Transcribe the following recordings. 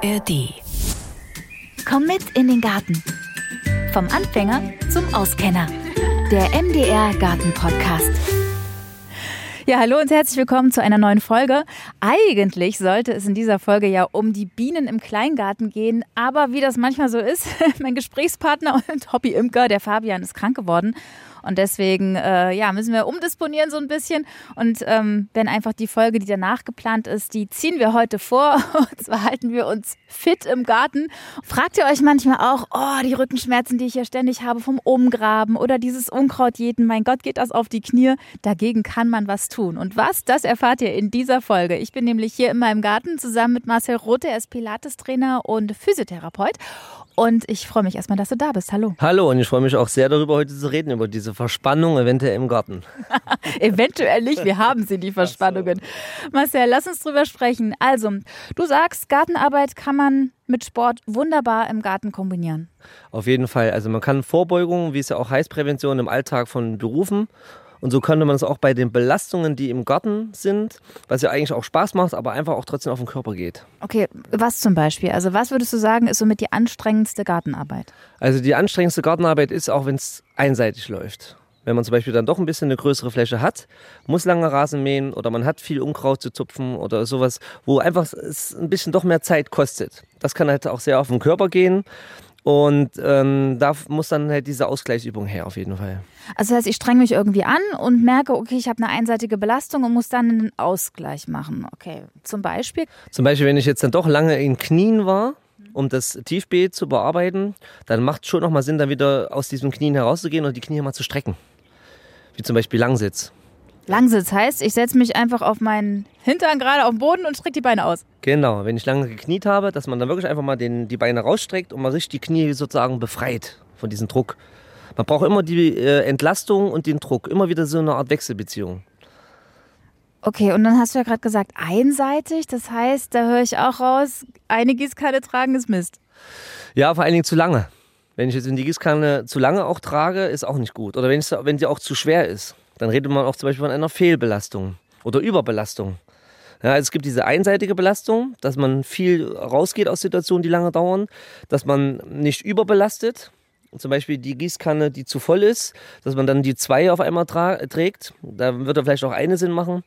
ARD. Komm mit in den Garten. Vom Anfänger zum Auskenner. Der MDR Garten Podcast. Ja, hallo und herzlich willkommen zu einer neuen Folge. Eigentlich sollte es in dieser Folge ja um die Bienen im Kleingarten gehen, aber wie das manchmal so ist, mein Gesprächspartner und Hobbyimker, der Fabian, ist krank geworden und deswegen äh, ja, müssen wir umdisponieren so ein bisschen. Und ähm, wenn einfach die Folge, die danach geplant ist, die ziehen wir heute vor. Und zwar halten wir uns fit im Garten. Fragt ihr euch manchmal auch, oh, die Rückenschmerzen, die ich ja ständig habe vom Umgraben oder dieses Unkraut jeden, mein Gott, geht das auf die Knie. Dagegen kann man was tun. Und was, das erfahrt ihr in dieser Folge. Ich bin nämlich hier in meinem Garten zusammen mit Marcel Rote, er ist Pilates-Trainer und Physiotherapeut. Und ich freue mich erstmal, dass du da bist. Hallo. Hallo und ich freue mich auch sehr darüber, heute zu reden, über diese Verspannung eventuell im Garten. eventuell nicht, wir haben sie, die Verspannungen. So. Marcel, lass uns drüber sprechen. Also, du sagst, Gartenarbeit kann man mit Sport wunderbar im Garten kombinieren. Auf jeden Fall. Also man kann Vorbeugung, wie es ja auch heißt, Prävention im Alltag von Berufen und so könnte man es auch bei den Belastungen, die im Garten sind, was ja eigentlich auch Spaß macht, aber einfach auch trotzdem auf den Körper geht. Okay, was zum Beispiel? Also was würdest du sagen, ist somit die anstrengendste Gartenarbeit? Also die anstrengendste Gartenarbeit ist auch, wenn es einseitig läuft. Wenn man zum Beispiel dann doch ein bisschen eine größere Fläche hat, muss lange Rasen mähen oder man hat viel Unkraut zu zupfen oder sowas, wo einfach es ein bisschen doch mehr Zeit kostet. Das kann halt auch sehr auf den Körper gehen. Und ähm, da muss dann halt diese Ausgleichsübung her, auf jeden Fall. Also das heißt, ich strenge mich irgendwie an und merke, okay, ich habe eine einseitige Belastung und muss dann einen Ausgleich machen. Okay, zum Beispiel? Zum Beispiel, wenn ich jetzt dann doch lange in Knien war, um das Tiefbeet zu bearbeiten, dann macht es schon nochmal Sinn, dann wieder aus diesem Knien herauszugehen und die Knie mal zu strecken. Wie zum Beispiel Langsitz. Langsitz heißt, ich setze mich einfach auf meinen Hintern gerade auf den Boden und strecke die Beine aus. Genau, wenn ich lange gekniet habe, dass man dann wirklich einfach mal den, die Beine rausstreckt und man sich die Knie sozusagen befreit von diesem Druck. Man braucht immer die äh, Entlastung und den Druck, immer wieder so eine Art Wechselbeziehung. Okay, und dann hast du ja gerade gesagt, einseitig, das heißt, da höre ich auch raus, eine Gießkanne tragen ist Mist. Ja, vor allen Dingen zu lange. Wenn ich jetzt in die Gießkanne zu lange auch trage, ist auch nicht gut. Oder wenn, wenn sie auch zu schwer ist. Dann redet man auch zum Beispiel von einer Fehlbelastung oder Überbelastung. Ja, also es gibt diese einseitige Belastung, dass man viel rausgeht aus Situationen, die lange dauern, dass man nicht überbelastet. Zum Beispiel die Gießkanne, die zu voll ist, dass man dann die zwei auf einmal trägt. Da wird er vielleicht auch eine Sinn machen.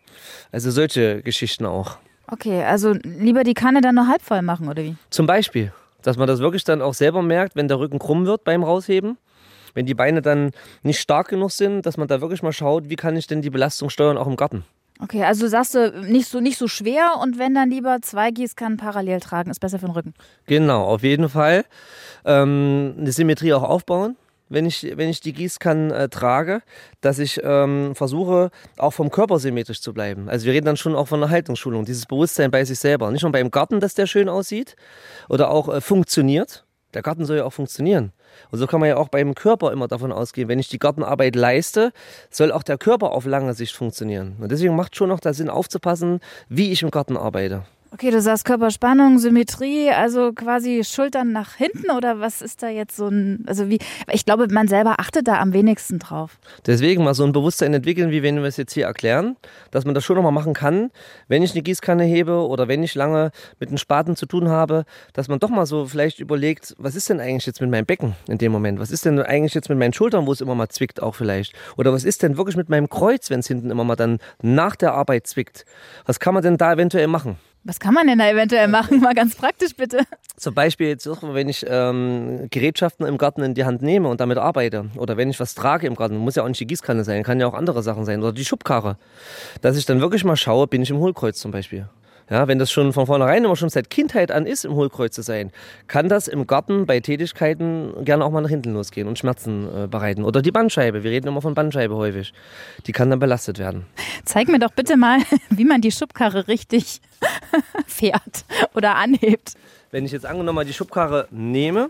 Also solche Geschichten auch. Okay, also lieber die Kanne dann nur halb voll machen, oder wie? Zum Beispiel. Dass man das wirklich dann auch selber merkt, wenn der Rücken krumm wird beim Rausheben wenn die Beine dann nicht stark genug sind, dass man da wirklich mal schaut, wie kann ich denn die Belastung steuern, auch im Garten. Okay, also sagst du nicht so, nicht so schwer und wenn dann lieber zwei Gießkannen parallel tragen, ist besser für den Rücken. Genau, auf jeden Fall. Ähm, eine Symmetrie auch aufbauen, wenn ich, wenn ich die Gießkannen äh, trage, dass ich ähm, versuche, auch vom Körper symmetrisch zu bleiben. Also wir reden dann schon auch von einer Haltungsschulung, dieses Bewusstsein bei sich selber. Nicht nur beim Garten, dass der schön aussieht oder auch äh, funktioniert. Der Garten soll ja auch funktionieren. Und so kann man ja auch beim Körper immer davon ausgehen, wenn ich die Gartenarbeit leiste, soll auch der Körper auf lange Sicht funktionieren. Und deswegen macht schon noch der Sinn aufzupassen, wie ich im Garten arbeite. Okay, du sagst Körperspannung, Symmetrie, also quasi Schultern nach hinten oder was ist da jetzt so ein, also wie, ich glaube, man selber achtet da am wenigsten drauf. Deswegen mal so ein Bewusstsein entwickeln, wie wenn wir es jetzt hier erklären, dass man das schon nochmal machen kann, wenn ich eine Gießkanne hebe oder wenn ich lange mit einem Spaten zu tun habe, dass man doch mal so vielleicht überlegt, was ist denn eigentlich jetzt mit meinem Becken in dem Moment? Was ist denn eigentlich jetzt mit meinen Schultern, wo es immer mal zwickt auch vielleicht? Oder was ist denn wirklich mit meinem Kreuz, wenn es hinten immer mal dann nach der Arbeit zwickt? Was kann man denn da eventuell machen? Was kann man denn da eventuell machen? Mal ganz praktisch bitte. Zum Beispiel jetzt wenn ich ähm, Gerätschaften im Garten in die Hand nehme und damit arbeite. Oder wenn ich was trage im Garten. Muss ja auch nicht die Gießkanne sein, kann ja auch andere Sachen sein. Oder die Schubkarre. Dass ich dann wirklich mal schaue, bin ich im Hohlkreuz zum Beispiel. Ja, wenn das schon von vornherein immer schon seit Kindheit an ist, im Hohlkreuz zu sein, kann das im Garten bei Tätigkeiten gerne auch mal nach hinten losgehen und Schmerzen äh, bereiten. Oder die Bandscheibe, wir reden immer von Bandscheibe häufig. Die kann dann belastet werden. Zeig mir doch bitte mal, wie man die Schubkarre richtig fährt oder anhebt. Wenn ich jetzt angenommen mal die Schubkarre nehme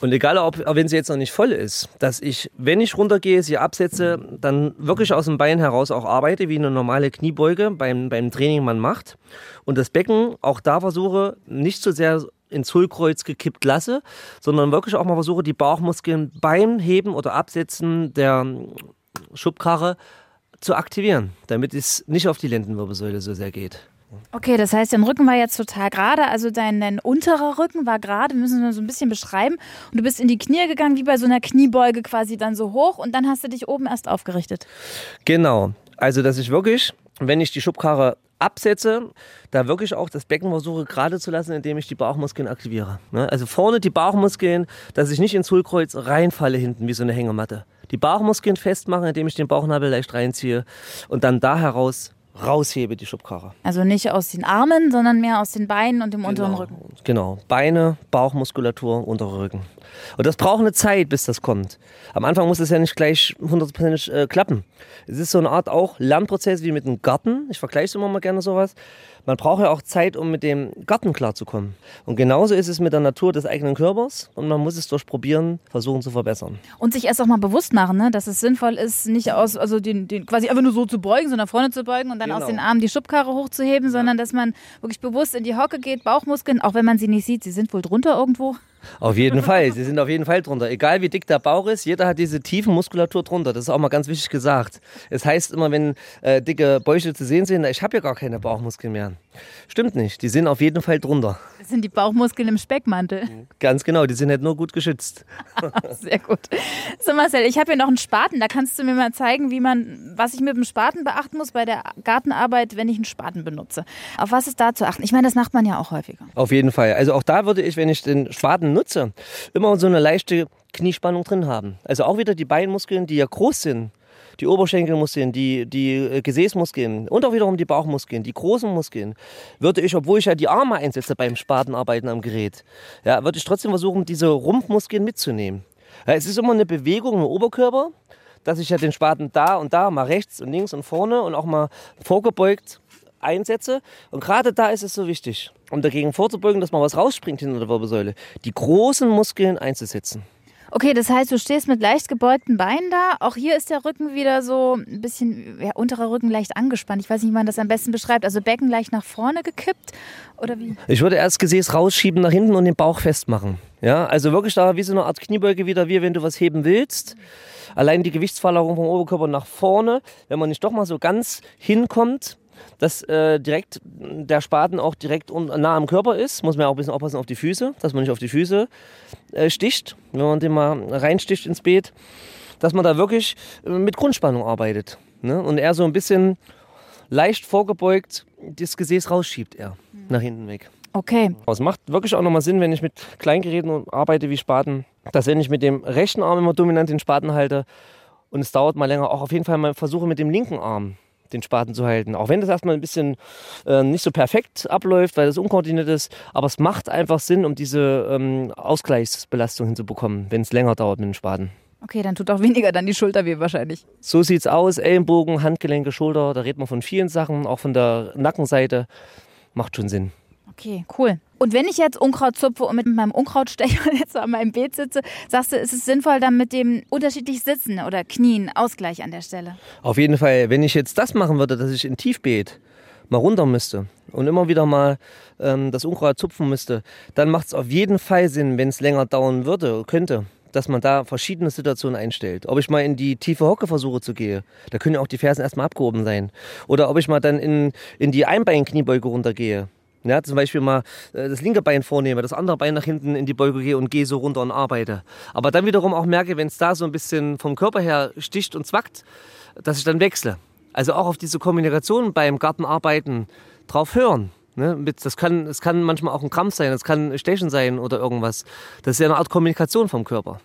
und egal, ob, wenn sie jetzt noch nicht voll ist, dass ich, wenn ich runtergehe, sie absetze, dann wirklich aus dem Bein heraus auch arbeite, wie eine normale Kniebeuge beim, beim Training man macht. Und das Becken auch da versuche, nicht so sehr ins Hohlkreuz gekippt lasse, sondern wirklich auch mal versuche, die Bauchmuskeln beim Heben oder Absetzen der Schubkarre zu aktivieren, damit es nicht auf die Lendenwirbelsäule so sehr geht. Okay, das heißt, dein Rücken war jetzt total gerade, also dein, dein unterer Rücken war gerade, wir müssen das so ein bisschen beschreiben. Und du bist in die Knie gegangen, wie bei so einer Kniebeuge quasi dann so hoch und dann hast du dich oben erst aufgerichtet. Genau. Also, dass ich wirklich, wenn ich die Schubkarre absetze, da wirklich auch das Becken versuche gerade zu lassen, indem ich die Bauchmuskeln aktiviere. Ne? Also vorne die Bauchmuskeln, dass ich nicht ins Hohlkreuz reinfalle hinten wie so eine Hängematte. Die Bauchmuskeln festmachen, indem ich den Bauchnabel leicht reinziehe und dann da heraus raushebe die Schubkarre. Also nicht aus den Armen, sondern mehr aus den Beinen und dem unteren Genau. Rücken. Genau. Beine, Bauchmuskulatur, unterer Rücken. Und das braucht eine Zeit, bis das kommt. Am Anfang muss es ja nicht gleich hundertprozentig äh, klappen. Es ist so eine Art auch Lernprozess wie mit einem Garten. Ich vergleiche es immer mal gerne sowas. Man braucht ja auch Zeit, um mit dem Garten klarzukommen. Und genauso ist es mit der Natur des eigenen Körpers. Und man muss es durch Probieren versuchen zu verbessern. Und sich erst auch mal bewusst machen, ne? dass es sinnvoll ist, nicht aus, also den, den quasi einfach nur so zu beugen, so nach vorne zu beugen und dann Genau. aus den Armen die Schubkarre hochzuheben, sondern dass man wirklich bewusst in die Hocke geht, Bauchmuskeln, auch wenn man sie nicht sieht, sie sind wohl drunter irgendwo. Auf jeden Fall, sie sind auf jeden Fall drunter. Egal wie dick der Bauch ist, jeder hat diese tiefen Muskulatur drunter. Das ist auch mal ganz wichtig gesagt. Es heißt immer, wenn äh, dicke Bäuche zu sehen sind, ich habe ja gar keine Bauchmuskeln mehr. Stimmt nicht, die sind auf jeden Fall drunter. Das sind die Bauchmuskeln im Speckmantel. Ganz genau, die sind halt nur gut geschützt. Sehr gut. So Marcel, ich habe hier noch einen Spaten, da kannst du mir mal zeigen, wie man, was ich mit dem Spaten beachten muss bei der Gartenarbeit, wenn ich einen Spaten benutze. Auf was ist da zu achten? Ich meine, das macht man ja auch häufiger. Auf jeden Fall. Also auch da würde ich, wenn ich den Spaten nutze, immer so eine leichte Kniespannung drin haben. Also auch wieder die Beinmuskeln, die ja groß sind. Die Oberschenkelmuskeln, die, die äh, Gesäßmuskeln und auch wiederum die Bauchmuskeln, die großen Muskeln, würde ich, obwohl ich ja die Arme einsetze beim Spatenarbeiten am Gerät, ja, würde ich trotzdem versuchen, diese Rumpfmuskeln mitzunehmen. Ja, es ist immer eine Bewegung im Oberkörper, dass ich ja den Spaten da und da, mal rechts und links und vorne und auch mal vorgebeugt einsetze. Und gerade da ist es so wichtig, um dagegen vorzubeugen, dass mal was rausspringt hinter der Wirbelsäule, die großen Muskeln einzusetzen. Okay, das heißt, du stehst mit leicht gebeugten Beinen da. Auch hier ist der Rücken wieder so ein bisschen, ja, unterer Rücken leicht angespannt. Ich weiß nicht, wie man das am besten beschreibt. Also Becken leicht nach vorne gekippt oder wie? Ich würde erst Gesäß rausschieben nach hinten und den Bauch festmachen. Ja, also wirklich da wie so eine Art Kniebeuge wieder, wie wenn du was heben willst. Allein die Gewichtsverlagerung vom Oberkörper nach vorne, wenn man nicht doch mal so ganz hinkommt, dass äh, direkt der Spaten auch direkt nah am Körper ist, muss man auch ein bisschen aufpassen auf die Füße, dass man nicht auf die Füße äh, sticht, wenn man den mal reinsticht ins Beet, dass man da wirklich äh, mit Grundspannung arbeitet. Ne? Und er so ein bisschen leicht vorgebeugt das Gesäß rausschiebt er nach hinten weg. Okay. Es macht wirklich auch nochmal Sinn, wenn ich mit Kleingeräten arbeite wie Spaten, dass wenn ich mit dem rechten Arm immer dominant den Spaten halte und es dauert mal länger, auch auf jeden Fall mal versuche mit dem linken Arm den Spaten zu halten. Auch wenn das erstmal ein bisschen äh, nicht so perfekt abläuft, weil das unkoordiniert ist, aber es macht einfach Sinn, um diese ähm, Ausgleichsbelastung hinzubekommen, wenn es länger dauert mit dem Spaten. Okay, dann tut auch weniger dann die Schulter weh wahrscheinlich. So sieht's aus, Ellenbogen, Handgelenke, Schulter, da redet man von vielen Sachen, auch von der Nackenseite. Macht schon Sinn. Okay, cool. Und wenn ich jetzt Unkraut zupfe und mit meinem Unkrautstecher jetzt an meinem Beet sitze, sagst du, ist es sinnvoll, dann mit dem unterschiedlich Sitzen oder Knien Ausgleich an der Stelle? Auf jeden Fall, wenn ich jetzt das machen würde, dass ich in Tiefbeet mal runter müsste und immer wieder mal ähm, das Unkraut zupfen müsste, dann macht es auf jeden Fall Sinn, wenn es länger dauern würde, könnte, dass man da verschiedene Situationen einstellt. Ob ich mal in die tiefe Hocke versuche zu gehen, da können ja auch die Fersen erstmal abgehoben sein. Oder ob ich mal dann in, in die Einbeinkniebeuge runtergehe. Ja, zum Beispiel mal äh, das linke Bein vornehme, das andere Bein nach hinten in die Beuge gehe und gehe so runter und arbeite. Aber dann wiederum auch merke, wenn es da so ein bisschen vom Körper her sticht und zwackt, dass ich dann wechsle. Also auch auf diese Kommunikation beim Gartenarbeiten drauf hören. Ne? Das, kann, das kann manchmal auch ein Krampf sein, das kann Stechen sein oder irgendwas. Das ist ja eine Art Kommunikation vom Körper.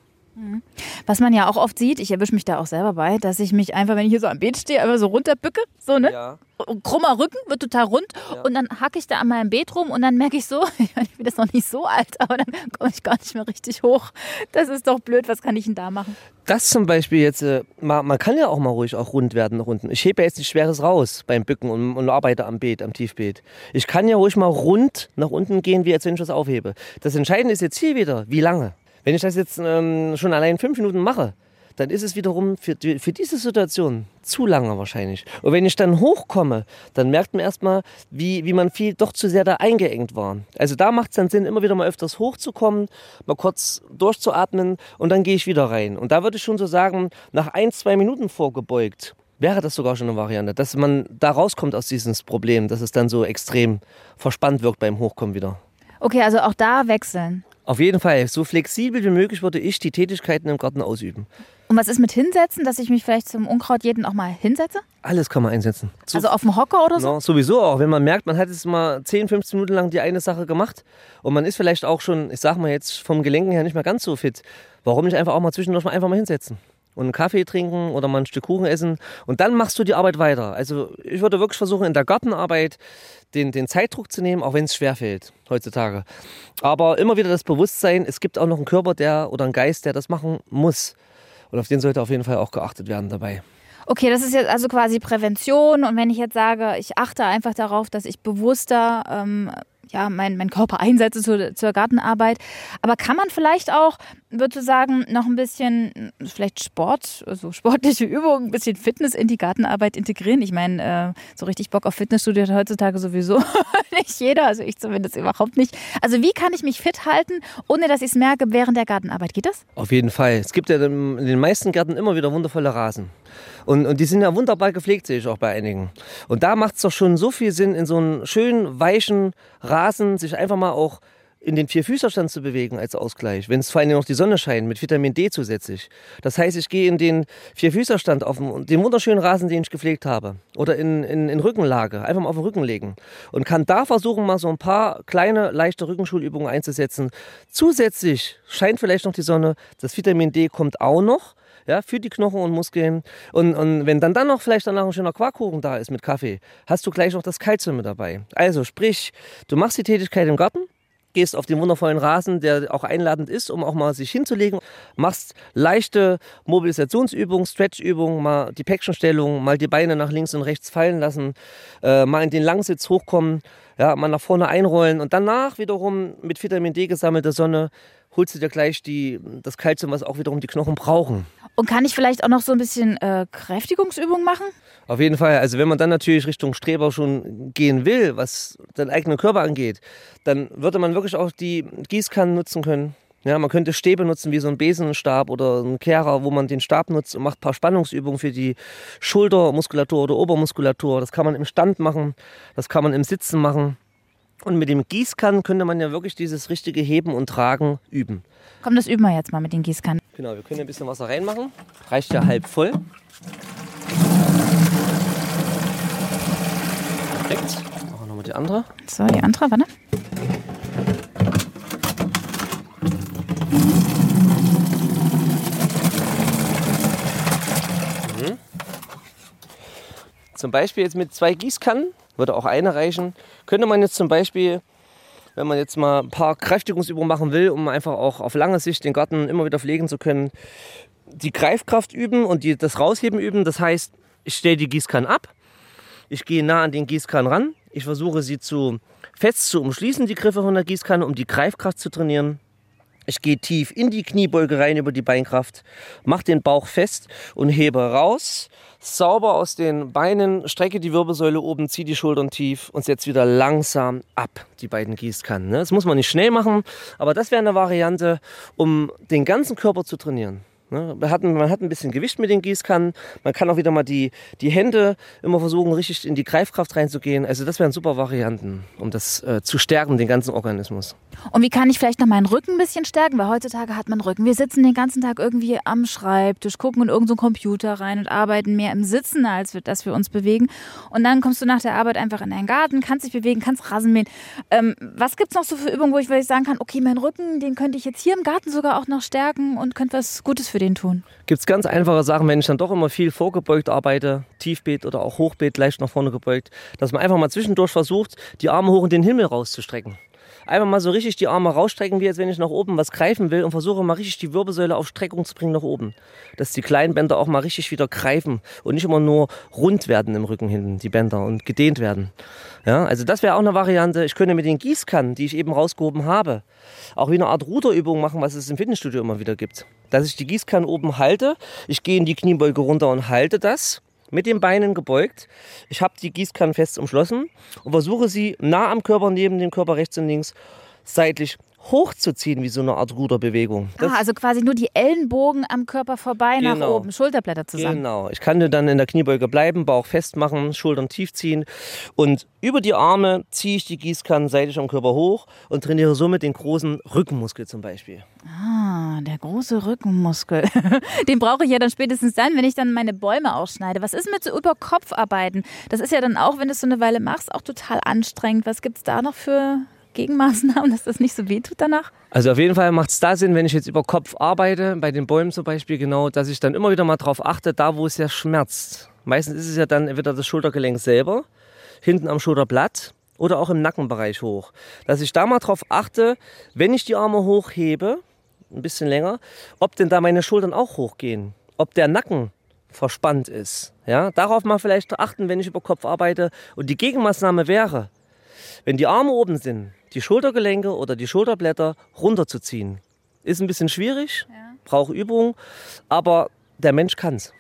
Was man ja auch oft sieht, ich erwische mich da auch selber bei, dass ich mich einfach, wenn ich hier so am Beet stehe, einfach so runterbücke, so, ne? Ja. Krummer Rücken, wird total rund und dann hacke ich da an meinem Beet rum und dann merke ich so, ich meine, ich bin jetzt noch nicht so alt, aber dann komme ich gar nicht mehr richtig hoch. Das ist doch blöd, was kann ich denn da machen? Das zum Beispiel jetzt, äh, man, man kann ja auch mal ruhig auch rund werden nach unten. Ich hebe ja jetzt nicht Schweres raus beim Bücken und, und arbeite am Beet, am Tiefbeet. Ich kann ja ruhig mal rund nach unten gehen, wie als wenn ich was aufhebe. Das Entscheidende ist jetzt hier wieder, wie lange. Wenn ich das jetzt ähm, schon allein fünf Minuten mache, dann ist es wiederum für, für diese Situation zu lange wahrscheinlich. Und wenn ich dann hochkomme, dann merkt man erstmal, wie, wie man viel doch zu sehr da eingeengt war. Also da macht es dann Sinn, immer wieder mal öfters hochzukommen, mal kurz durchzuatmen und dann gehe ich wieder rein. Und da würde ich schon so sagen, nach ein, zwei Minuten vorgebeugt, wäre das sogar schon eine Variante, dass man da rauskommt aus diesem Problem, dass es dann so extrem verspannt wirkt beim Hochkommen wieder. Okay, also auch da wechseln. Auf jeden Fall, so flexibel wie möglich würde ich die Tätigkeiten im Garten ausüben. Und was ist mit hinsetzen, dass ich mich vielleicht zum Unkraut jeden auch mal hinsetze? Alles kann man einsetzen. So, also auf dem Hocker oder so? No, sowieso auch, wenn man merkt, man hat jetzt mal 10, 15 Minuten lang die eine Sache gemacht und man ist vielleicht auch schon, ich sag mal jetzt vom Gelenken her nicht mehr ganz so fit. Warum nicht einfach auch mal zwischendurch mal einfach mal hinsetzen? Und einen Kaffee trinken oder mal ein Stück Kuchen essen und dann machst du die Arbeit weiter. Also ich würde wirklich versuchen, in der Gartenarbeit den, den Zeitdruck zu nehmen, auch wenn es schwerfällt heutzutage. Aber immer wieder das Bewusstsein, es gibt auch noch einen Körper der oder einen Geist, der das machen muss. Und auf den sollte auf jeden Fall auch geachtet werden dabei. Okay, das ist jetzt also quasi Prävention. Und wenn ich jetzt sage, ich achte einfach darauf, dass ich bewusster ähm, ja, mein, mein Körper einsetze zur, zur Gartenarbeit. Aber kann man vielleicht auch, würde sagen, noch ein bisschen, vielleicht Sport, also sportliche Übungen, ein bisschen Fitness in die Gartenarbeit integrieren? Ich meine, äh, so richtig Bock auf Fitnessstudio hat heutzutage sowieso nicht jeder, also ich zumindest überhaupt nicht. Also wie kann ich mich fit halten, ohne dass ich es merke während der Gartenarbeit? Geht das? Auf jeden Fall. Es gibt ja in den meisten Gärten immer wieder wundervolle Rasen. Und, und die sind ja wunderbar gepflegt, sehe ich auch bei einigen. Und da macht es doch schon so viel Sinn, in so einen schönen, weichen Rasen sich einfach mal auch in den Vierfüßerstand zu bewegen als Ausgleich, wenn es vor allem noch die Sonne scheint, mit Vitamin D zusätzlich. Das heißt, ich gehe in den Vierfüßerstand auf den wunderschönen Rasen, den ich gepflegt habe, oder in, in, in Rückenlage, einfach mal auf den Rücken legen und kann da versuchen, mal so ein paar kleine, leichte Rückenschulübungen einzusetzen. Zusätzlich scheint vielleicht noch die Sonne, das Vitamin D kommt auch noch ja, für die Knochen und Muskeln. Und, und wenn dann, dann noch vielleicht danach ein schöner Quarkkuchen da ist mit Kaffee, hast du gleich noch das Kalzium mit dabei. Also sprich, du machst die Tätigkeit im Garten, gehst auf den wundervollen Rasen, der auch einladend ist, um auch mal sich hinzulegen, machst leichte Mobilisationsübungen, Stretchübungen, mal die Päckchenstellung, mal die Beine nach links und rechts fallen lassen, äh, mal in den Langsitz hochkommen, ja, mal nach vorne einrollen und danach wiederum mit Vitamin D gesammelte Sonne holst du dir gleich die, das Kalzium, was auch wiederum die Knochen brauchen. Und kann ich vielleicht auch noch so ein bisschen äh, Kräftigungsübungen machen? Auf jeden Fall. Also wenn man dann natürlich Richtung Streber schon gehen will, was den eigenen Körper angeht, dann würde man wirklich auch die Gießkannen nutzen können. Ja, man könnte Stäbe nutzen wie so ein Besenstab oder ein Kehrer, wo man den Stab nutzt und macht ein paar Spannungsübungen für die Schultermuskulatur oder Obermuskulatur. Das kann man im Stand machen, das kann man im Sitzen machen. Und mit dem Gießkannen könnte man ja wirklich dieses richtige Heben und Tragen üben. Komm, das üben wir jetzt mal mit den Gießkannen. Genau, wir können ein bisschen Wasser reinmachen. Reicht ja halb voll. Perfekt. Machen wir nochmal die andere. So, die andere, warte. Mhm. Zum Beispiel jetzt mit zwei Gießkannen würde auch eine reichen. Könnte man jetzt zum Beispiel, wenn man jetzt mal ein paar Kräftigungsübungen machen will, um einfach auch auf lange Sicht den Garten immer wieder pflegen zu können, die Greifkraft üben und die, das Rausheben üben. Das heißt, ich stelle die Gießkanne ab, ich gehe nah an den Gießkannen ran, ich versuche sie zu fest zu umschließen, die Griffe von der Gießkanne, um die Greifkraft zu trainieren. Ich gehe tief in die Kniebeuge rein über die Beinkraft, mache den Bauch fest und hebe raus, sauber aus den Beinen, strecke die Wirbelsäule oben, ziehe die Schultern tief und setze wieder langsam ab, die beiden Gießkannen. Ne? Das muss man nicht schnell machen, aber das wäre eine Variante, um den ganzen Körper zu trainieren. Ne? Man, hat, man hat ein bisschen Gewicht mit den Gießkannen. Man kann auch wieder mal die, die Hände immer versuchen, richtig in die Greifkraft reinzugehen. Also das wären super Varianten, um das äh, zu stärken, den ganzen Organismus. Und wie kann ich vielleicht noch meinen Rücken ein bisschen stärken? Weil heutzutage hat man Rücken. Wir sitzen den ganzen Tag irgendwie am Schreibtisch, gucken in irgendeinen Computer rein und arbeiten mehr im Sitzen, als wir, dass wir uns bewegen. Und dann kommst du nach der Arbeit einfach in deinen Garten, kannst dich bewegen, kannst Rasen mähen. Ähm, was gibt es noch so für Übungen, wo ich, ich sagen kann, okay, mein Rücken, den könnte ich jetzt hier im Garten sogar auch noch stärken und könnte was Gutes für den tun? Gibt es ganz einfache Sachen, wenn ich dann doch immer viel vorgebeugt arbeite, Tiefbeet oder auch Hochbeet, leicht nach vorne gebeugt, dass man einfach mal zwischendurch versucht, die Arme hoch in den Himmel rauszustrecken. Einfach mal so richtig die Arme rausstrecken, wie als wenn ich nach oben was greifen will und versuche mal richtig die Wirbelsäule auf Streckung zu bringen nach oben. Dass die kleinen Bänder auch mal richtig wieder greifen und nicht immer nur rund werden im Rücken hinten, die Bänder, und gedehnt werden. Ja, also das wäre auch eine Variante. Ich könnte mit den Gießkannen, die ich eben rausgehoben habe, auch wie eine Art Ruderübung machen, was es im Fitnessstudio immer wieder gibt. Dass ich die Gießkanne oben halte, ich gehe in die Kniebeuge runter und halte das mit den Beinen gebeugt. Ich habe die Gießkanne fest umschlossen und versuche sie nah am Körper, neben dem Körper rechts und links, seitlich hochzuziehen, wie so eine Art Ruderbewegung. Das Ah, also quasi nur die Ellenbogen am Körper vorbei nach Genau. oben, Schulterblätter zusammen. Genau. Ich kann dann in der Kniebeuge bleiben, Bauch festmachen, Schultern tief ziehen und über die Arme ziehe ich die Gießkannen seitlich am Körper hoch und trainiere somit den großen Rückenmuskel zum Beispiel. Ah, der große Rückenmuskel. Den brauche ich ja dann spätestens dann, wenn ich dann meine Bäume ausschneide. Was ist mit so Überkopfarbeiten? Das ist ja dann auch, wenn du es so eine Weile machst, auch total anstrengend. Was gibt es da noch für Gegenmaßnahmen, dass das nicht so wehtut danach? Also auf jeden Fall macht es da Sinn, wenn ich jetzt über Kopf arbeite, bei den Bäumen zum Beispiel genau, dass ich dann immer wieder mal drauf achte, da wo es ja schmerzt. Meistens ist es ja dann entweder das Schultergelenk selber, hinten am Schulterblatt oder auch im Nackenbereich hoch. Dass ich da mal drauf achte, wenn ich die Arme hochhebe, ein bisschen länger, ob denn da meine Schultern auch hochgehen, ob der Nacken verspannt ist. Ja, darauf mal vielleicht achten, wenn ich über Kopf arbeite. Und die Gegenmaßnahme wäre, wenn die Arme oben sind, die Schultergelenke oder die Schulterblätter runterzuziehen. Ist ein bisschen schwierig, braucht Übung, aber der Mensch kann's.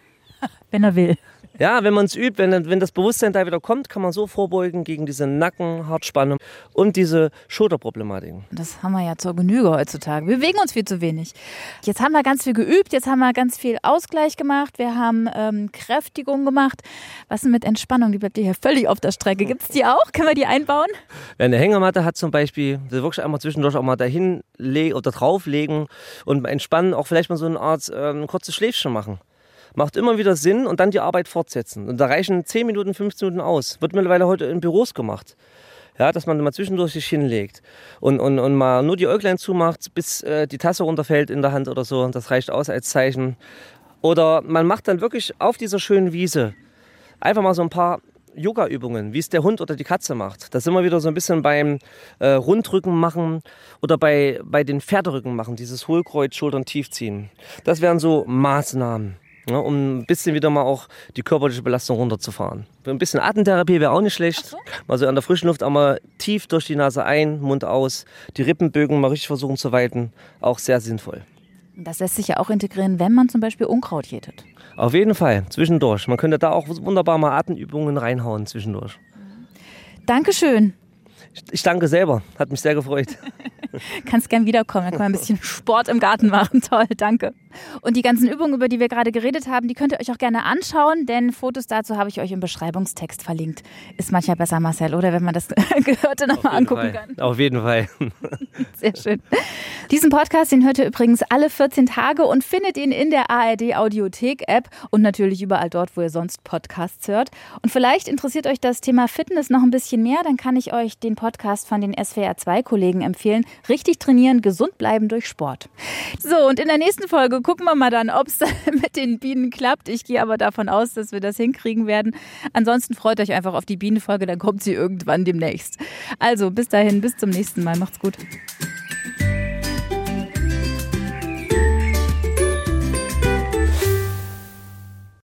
Wenn er will. Ja, wenn man es übt, wenn, wenn das Bewusstsein da wieder kommt, kann man so vorbeugen gegen diese Nacken, Hartspannung und diese Schulterproblematiken. Das haben wir ja zur Genüge heutzutage. Wir bewegen uns viel zu wenig. Jetzt haben wir ganz viel geübt, jetzt haben wir ganz viel Ausgleich gemacht, wir haben ähm, Kräftigung gemacht. Was ist mit Entspannung? Die bleibt hier völlig auf der Strecke. Gibt es die auch? Können wir die einbauen? Wer eine Hängematte hat zum Beispiel, das wirklich einmal zwischendurch auch mal dahin oder drauflegen und entspannen, auch vielleicht mal so eine Art ähm, kurzes Schläfchen machen. Macht immer wieder Sinn und dann die Arbeit fortsetzen. Und da reichen 10 Minuten, 15 Minuten aus. Wird mittlerweile heute in Büros gemacht. Ja, dass man mal zwischendurch sich hinlegt und, und, und mal nur die Äuglein zumacht, bis äh, die Tasse runterfällt in der Hand oder so. Das reicht aus als Zeichen. Oder man macht dann wirklich auf dieser schönen Wiese einfach mal so ein paar Yoga-Übungen, wie es der Hund oder die Katze macht. Da sind wir wieder so ein bisschen beim äh, Rundrücken machen oder bei, bei den Pferderücken machen, dieses Hohlkreuz, Schultern tief ziehen. Das wären so Maßnahmen. Ja, um ein bisschen wieder mal auch die körperliche Belastung runterzufahren. Ein bisschen Atemtherapie wäre auch nicht schlecht. Mal so an der frischen Luft einmal tief durch die Nase ein, Mund aus, die Rippenbögen mal richtig versuchen zu weiten. Auch sehr sinnvoll. Das lässt sich ja auch integrieren, wenn man zum Beispiel Unkraut jätet. Auf jeden Fall, zwischendurch. Man könnte da auch wunderbar mal Atemübungen reinhauen zwischendurch. Dankeschön. Ich- danke selber, hat mich sehr gefreut. Kannst gern wiederkommen, dann können wir ein bisschen Sport im Garten machen. Toll, danke. Und die ganzen Übungen, über die wir gerade geredet haben, die könnt ihr euch auch gerne anschauen, denn Fotos dazu habe ich euch im Beschreibungstext verlinkt. Ist manchmal besser, Marcel, oder? Wenn man das Gehörte nochmal angucken kann. Auf jeden Fall. Sehr schön. Diesen Podcast, den hört ihr übrigens alle 14 Tage und findet ihn in der ARD Audiothek App und natürlich überall dort, wo ihr sonst Podcasts hört. Und vielleicht interessiert euch das Thema Fitness noch ein bisschen mehr, dann kann ich euch den Podcast von den SWR 2 Kollegen empfehlen. Richtig trainieren, gesund bleiben durch Sport. So, und in der nächsten Folge gucken wir mal dann, ob es mit den Bienen klappt. Ich gehe aber davon aus, dass wir das hinkriegen werden. Ansonsten freut euch einfach auf die Bienenfolge, dann kommt sie irgendwann demnächst. Also, bis dahin, bis zum nächsten Mal. Macht's gut.